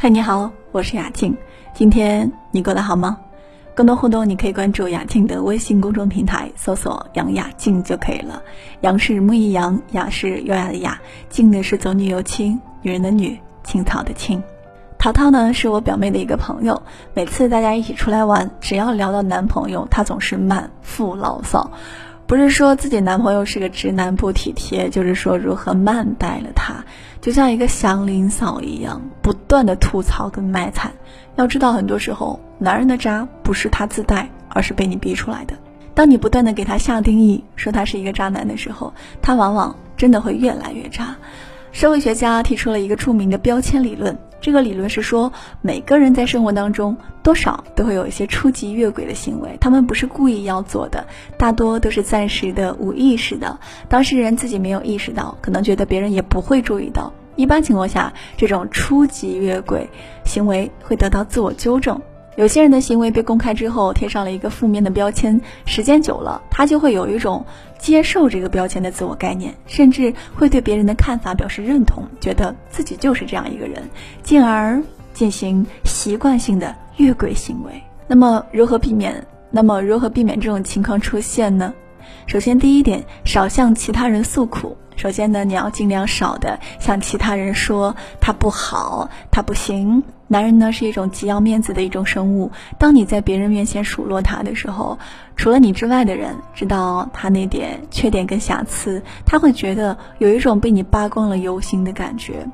嗨，你好，我是雅静。今天你过得好吗？更多互动，你可以关注雅静的微信公众平台，搜索“杨雅静”就可以了。杨是木易杨，雅是优雅的雅，静呢是走女有青，女人的女，青草的青。淘淘呢是我表妹的一个朋友，每次大家一起出来玩，只要聊到男朋友，她总是满腹牢骚。不是说自己男朋友是个直男不体贴，就是说如何慢待了他，就像一个祥林嫂一样，不断的吐槽跟卖惨。要知道，很多时候男人的渣不是他自带，而是被你逼出来的。当你不断的给他下定义，说他是一个渣男的时候，他往往真的会越来越渣。社会学家提出了一个著名的标签理论。这个理论是说，每个人在生活当中多少都会有一些初级越轨的行为，他们不是故意要做的，大多都是暂时的、无意识的。当事人自己没有意识到，可能觉得别人也不会注意到。一般情况下，这种初级越轨行为会得到自我纠正。有些人的行为被公开之后，贴上了一个负面的标签，时间久了，他就会有一种接受这个标签的自我概念，甚至会对别人的看法表示认同，觉得自己就是这样一个人，进而进行习惯性的越轨行为。那么如何避免？那么如何避免这种情况出现呢？首先，第一点，少向其他人诉苦。首先呢，你要尽量少的向其他人说他不好，他不行。男人呢是一种极要面子的一种生物，当你在别人面前数落他的时候，除了你之外的人知道他那点缺点跟瑕疵，他会觉得有一种被你扒光了油心的感觉，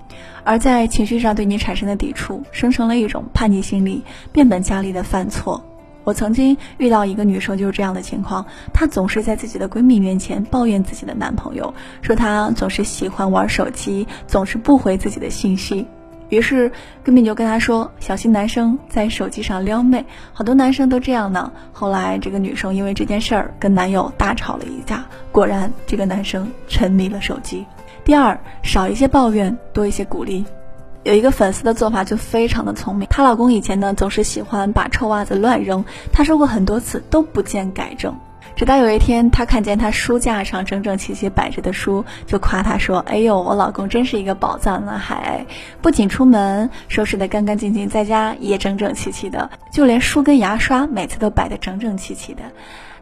而在情绪上对你产生的抵触，生成了一种叛逆心理，变本加厉的犯错。我曾经遇到一个女生，就是这样的情况。她总是在自己的闺蜜面前抱怨自己的男朋友，说他总是喜欢玩手机，总是不回自己的信息。于是闺蜜就跟她说：“小心男生在手机上撩妹，好多男生都这样呢。”后来这个女生因为这件事儿跟男友大吵了一架，果然这个男生沉迷了手机。第二，少一些抱怨，多一些鼓励。有一个粉丝的做法就非常的聪明，她老公以前呢总是喜欢把臭袜子乱扔，她说过很多次都不见改正，直到有一天她看见他书架上整整齐齐摆着的书，就夸他说：“哎呦，我老公真是一个宝藏男孩，不仅出门收拾的干干净净，在家也整整齐齐的，就连书跟牙刷每次都摆得整整齐齐的。”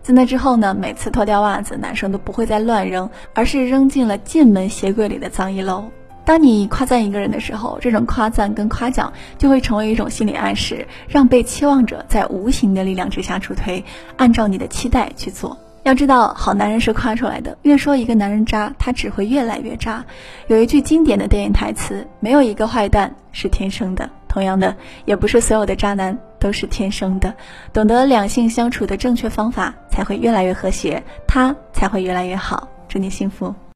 自那之后呢，每次脱掉袜子，男生都不会再乱扔，而是扔进了进门鞋柜里的脏衣篓。当你夸赞一个人的时候，这种夸赞跟夸奖就会成为一种心理暗示，让被期望者在无形的力量之下助推，按照你的期待去做。要知道，好男人是夸出来的，越说一个男人渣，他只会越来越渣。有一句经典的电影台词：“没有一个坏蛋是天生的。”同样的，也不是所有的渣男都是天生的。懂得两性相处的正确方法，才会越来越和谐，他才会越来越好。祝你幸福。